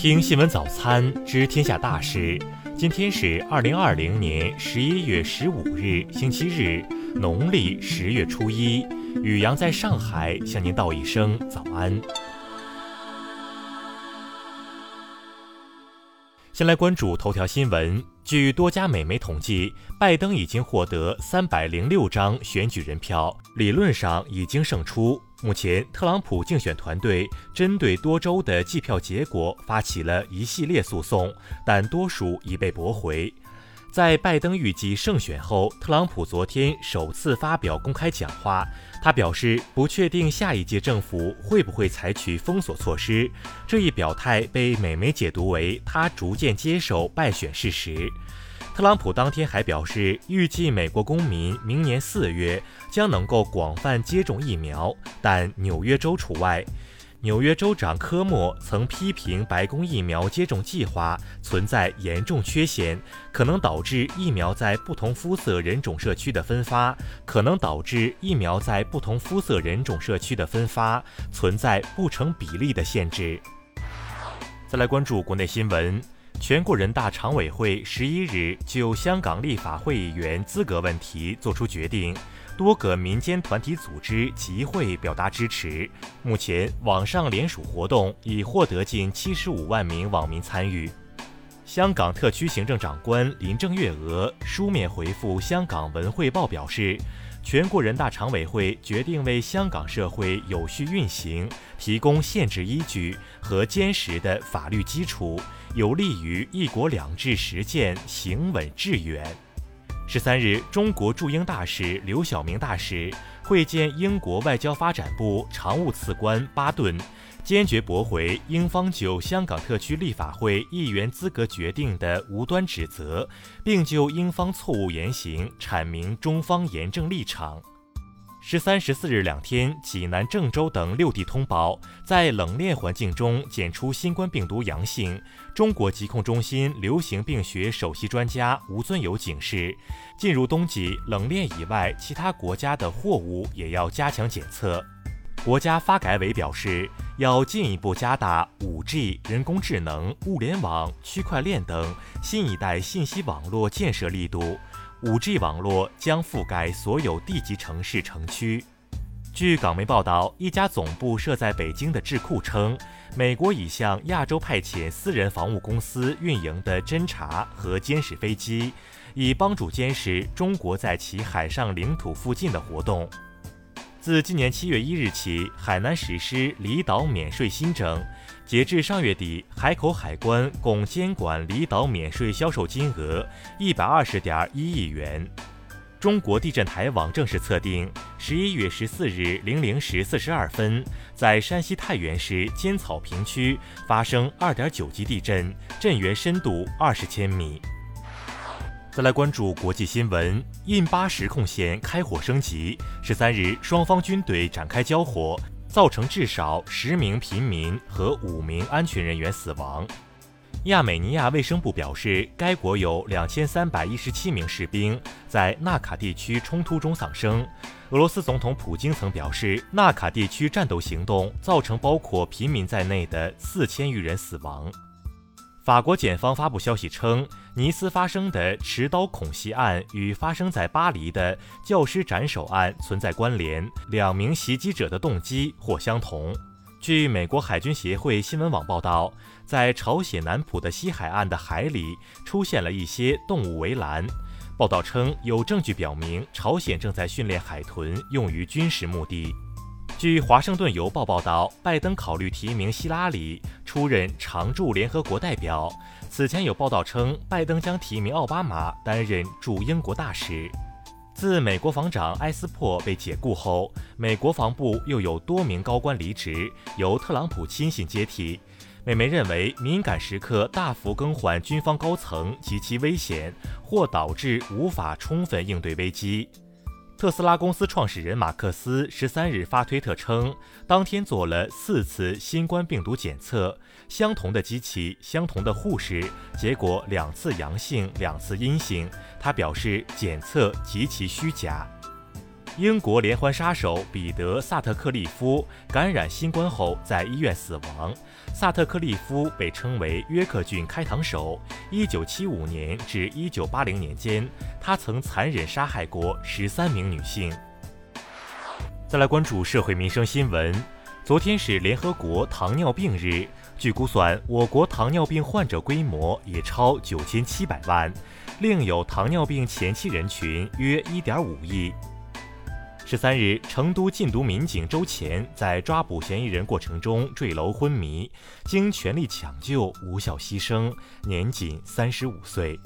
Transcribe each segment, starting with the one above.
听新闻早餐知天下大事。今天是二零二零年十一月十五日，星期日，农历十月初一。雨阳在上海向您道一声早安。先来关注头条新闻。据多家美媒统计，拜登已经获得三百零六张选举人票，理论上已经胜出。目前，特朗普竞选团队针对多州的计票结果发起了一系列诉讼，但多数已被驳回。在拜登预计胜选后，特朗普昨天首次发表公开讲话，他表示不确定下一届政府会不会采取封锁措施。这一表态被美媒解读为他逐渐接受败选事实。特朗普当天还表示，预计美国公民明年四月将能够广泛接种疫苗，但纽约州除外。纽约州长科莫曾批评白宫疫苗接种计划存在严重缺陷，可能导致疫苗在不同肤色人种社区的分发，可能导致疫苗在不同肤色人种社区的分发存在不成比例的限制。再来关注国内新闻。全国人大常委会十一日就香港立法会议员资格问题作出决定，多个民间团体组织集会表达支持。目前，网上联署活动已获得近七十五万名网民参与。香港特区行政长官林郑月娥书面回复《香港文汇报》表示。全国人大常委会决定为香港社会有序运行提供宪制依据和坚实的法律基础，有利于“一国两制”实践行稳致远。十三日，中国驻英大使刘晓明大使会见英国外交发展部常务次官巴顿。坚决驳回英方就香港特区立法会议员资格决定的无端指责，并就英方错误言行阐明中方严正立场。十三、十四日两天，济南、郑州等六地通报在冷链环境中检出新冠病毒阳性。中国疾控中心流行病学首席专家吴尊友警示，进入冬季，冷链以外其他国家的货物也要加强检测。国家发改委表示，要进一步加大 5G、人工智能、物联网、区块链等新一代信息网络建设力度。5G 网络将覆盖所有地级城市城区。据港媒报道，一家总部设在北京的智库称，美国已向亚洲派遣私人防务公司运营的侦察和监视飞机，以帮助监视中国在其海上领土附近的活动。自今年七月一日起，海南实施离岛免税新政。截至上月底，海口海关共监管离岛免税销售金额一百二十点一亿元。中国地震台网正式测定，十一月十四日零零时四十二分，在山西太原市尖草坪区发生二点九级地震，震源深度二十千米。再来关注国际新闻，印巴实控线开火升级。十三日，双方军队展开交火，造成至少十名平民和五名安全人员死亡。亚美尼亚卫生部表示，该国有两千三百一十七名士兵在纳卡地区冲突中丧生。俄罗斯总统普京曾表示，纳卡地区战斗行动造成包括平民在内的四千余人死亡。法国检方发布消息称，尼斯发生的持刀恐袭案与发生在巴黎的教师斩首案存在关联，两名袭击者的动机或相同。据美国海军协会新闻网报道，在朝鲜南浦的西海岸的海里出现了一些动物围栏。报道称，有证据表明朝鲜正在训练海豚用于军事目的。据《华盛顿邮报》报道，拜登考虑提名希拉里出任常驻联合国代表。此前有报道称，拜登将提名奥巴马担任驻英国大使。自美国防长埃斯珀被解雇后，美国防部又有多名高官离职，由特朗普亲信接替。美媒认为，敏感时刻大幅更换军方高层极其危险，或导致无法充分应对危机。特斯拉公司创始人马克思十三日发推特称，当天做了四次新冠病毒检测，相同的机器、相同的护士，结果两次阳性，两次阴性。他表示检测极其虚假。英国连环杀手彼得·萨特克利夫感染新冠后在医院死亡。萨特克利夫被称为约克郡开膛手。1975年至1980年间，他曾残忍杀害过13名女性。再来关注社会民生新闻。昨天是联合国糖尿病日，据估算，我国糖尿病患者规模也超九千七百万，另有糖尿病前期人群约一点五亿。十三日，成都禁毒民警周前在抓捕嫌疑人过程中坠楼昏迷，经全力抢救无效牺牲，年仅三十五岁。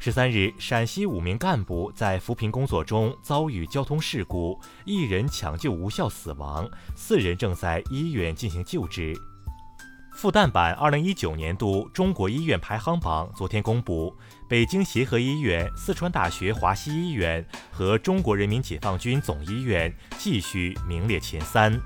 十三日，陕西五名干部在扶贫工作中遭遇交通事故，一人抢救无效死亡，四人正在医院进行救治。复旦版二零一九年度中国医院排行榜昨天公布，北京协和医院、四川大学华西医院和中国人民解放军总医院继续名列前三。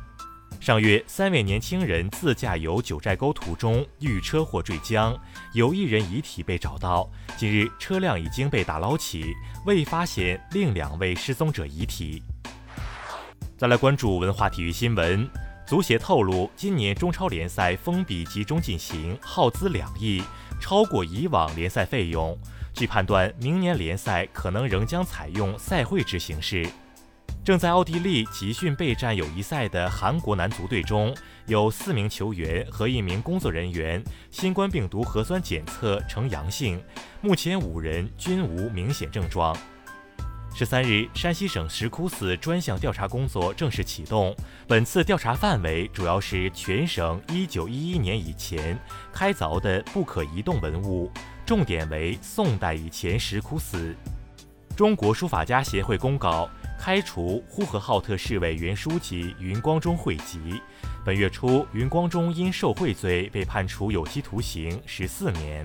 上月，三位年轻人自驾游九寨沟途中遇车祸坠江，有一人遗体被找到。近日，车辆已经被打捞起，未发现另两位失踪者遗体。再来关注文化体育新闻，足协透露，今年中超联赛封闭集中进行，耗资两亿，超过以往联赛费用。据判断，明年联赛可能仍将采用赛会制形式。正在奥地利集训备战友谊赛的韩国男足队中，有四名球员和一名工作人员新冠病毒核酸检测呈阳性，目前五人均无明显症状。十三日，山西省石窟寺专项调查工作正式启动，本次调查范围主要是全省一九一一年以前开凿的不可移动文物，重点为宋代以前石窟寺。中国书法家协会公告。开除呼和浩特市委原书记云光中会籍。本月初，云光中因受贿罪被判处有期徒刑十四年。